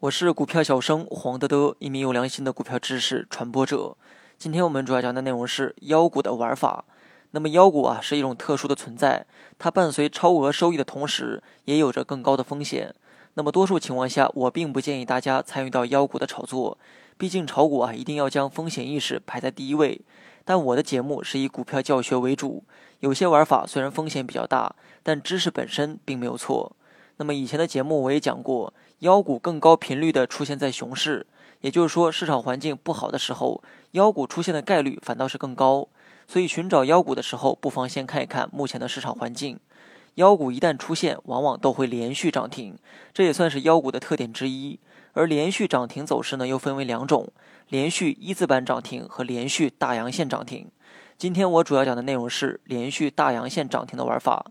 我是股票小生黄德德，一名有良心的股票知识传播者。今天我们主要讲的内容是妖股的玩法。那么妖股啊是一种特殊的存在，它伴随超额收益的同时，也有着更高的风险。那么多数情况下，我并不建议大家参与到妖股的炒作，毕竟炒股啊一定要将风险意识排在第一位。但我的节目是以股票教学为主，有些玩法虽然风险比较大，但知识本身并没有错。那么以前的节目我也讲过，妖股更高频率的出现在熊市，也就是说市场环境不好的时候，妖股出现的概率反倒是更高。所以寻找妖股的时候，不妨先看一看目前的市场环境。妖股一旦出现，往往都会连续涨停，这也算是妖股的特点之一。而连续涨停走势呢，又分为两种：连续一字板涨停和连续大阳线涨停。今天我主要讲的内容是连续大阳线涨停的玩法。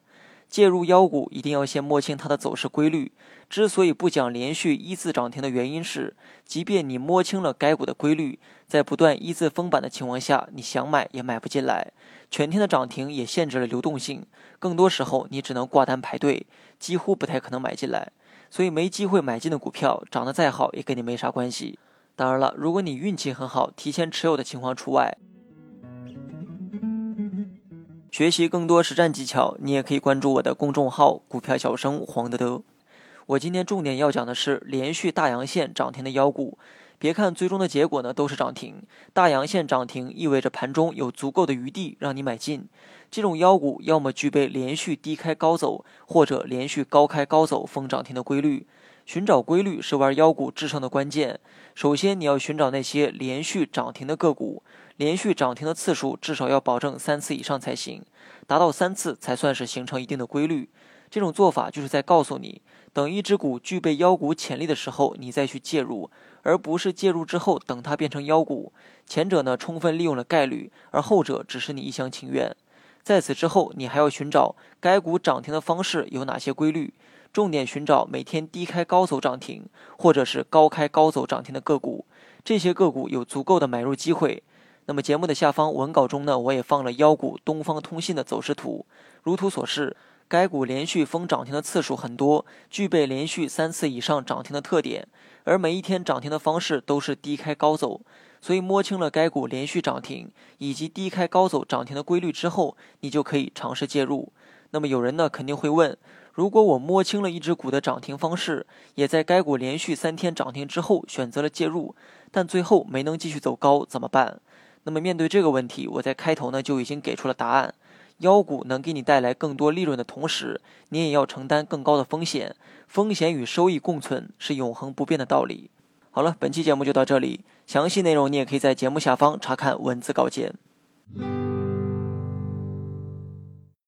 介入妖股一定要先摸清它的走势规律。之所以不讲连续一字涨停的原因是，即便你摸清了该股的规律，在不断一字封板的情况下，你想买也买不进来。全天的涨停也限制了流动性，更多时候你只能挂单排队，几乎不太可能买进来。所以没机会买进的股票，涨得再好也跟你没啥关系。当然了，如果你运气很好，提前持有的情况除外。学习更多实战技巧，你也可以关注我的公众号“股票小生黄德德”。我今天重点要讲的是连续大阳线涨停的妖股。别看最终的结果呢都是涨停，大阳线涨停意味着盘中有足够的余地让你买进。这种妖股要么具备连续低开高走，或者连续高开高走封涨停的规律。寻找规律是玩妖股制胜的关键。首先你要寻找那些连续涨停的个股。连续涨停的次数至少要保证三次以上才行，达到三次才算是形成一定的规律。这种做法就是在告诉你，等一只股具备妖股潜力的时候，你再去介入，而不是介入之后等它变成妖股。前者呢，充分利用了概率，而后者只是你一厢情愿。在此之后，你还要寻找该股涨停的方式有哪些规律，重点寻找每天低开高走涨停，或者是高开高走涨停的个股，这些个股有足够的买入机会。那么节目的下方文稿中呢，我也放了妖股东方通信的走势图。如图所示，该股连续封涨停的次数很多，具备连续三次以上涨停的特点，而每一天涨停的方式都是低开高走。所以摸清了该股连续涨停以及低开高走涨停的规律之后，你就可以尝试介入。那么有人呢肯定会问：如果我摸清了一只股的涨停方式，也在该股连续三天涨停之后选择了介入，但最后没能继续走高，怎么办？那么面对这个问题，我在开头呢就已经给出了答案。妖股能给你带来更多利润的同时，你也要承担更高的风险。风险与收益共存是永恒不变的道理。好了，本期节目就到这里，详细内容你也可以在节目下方查看文字稿件。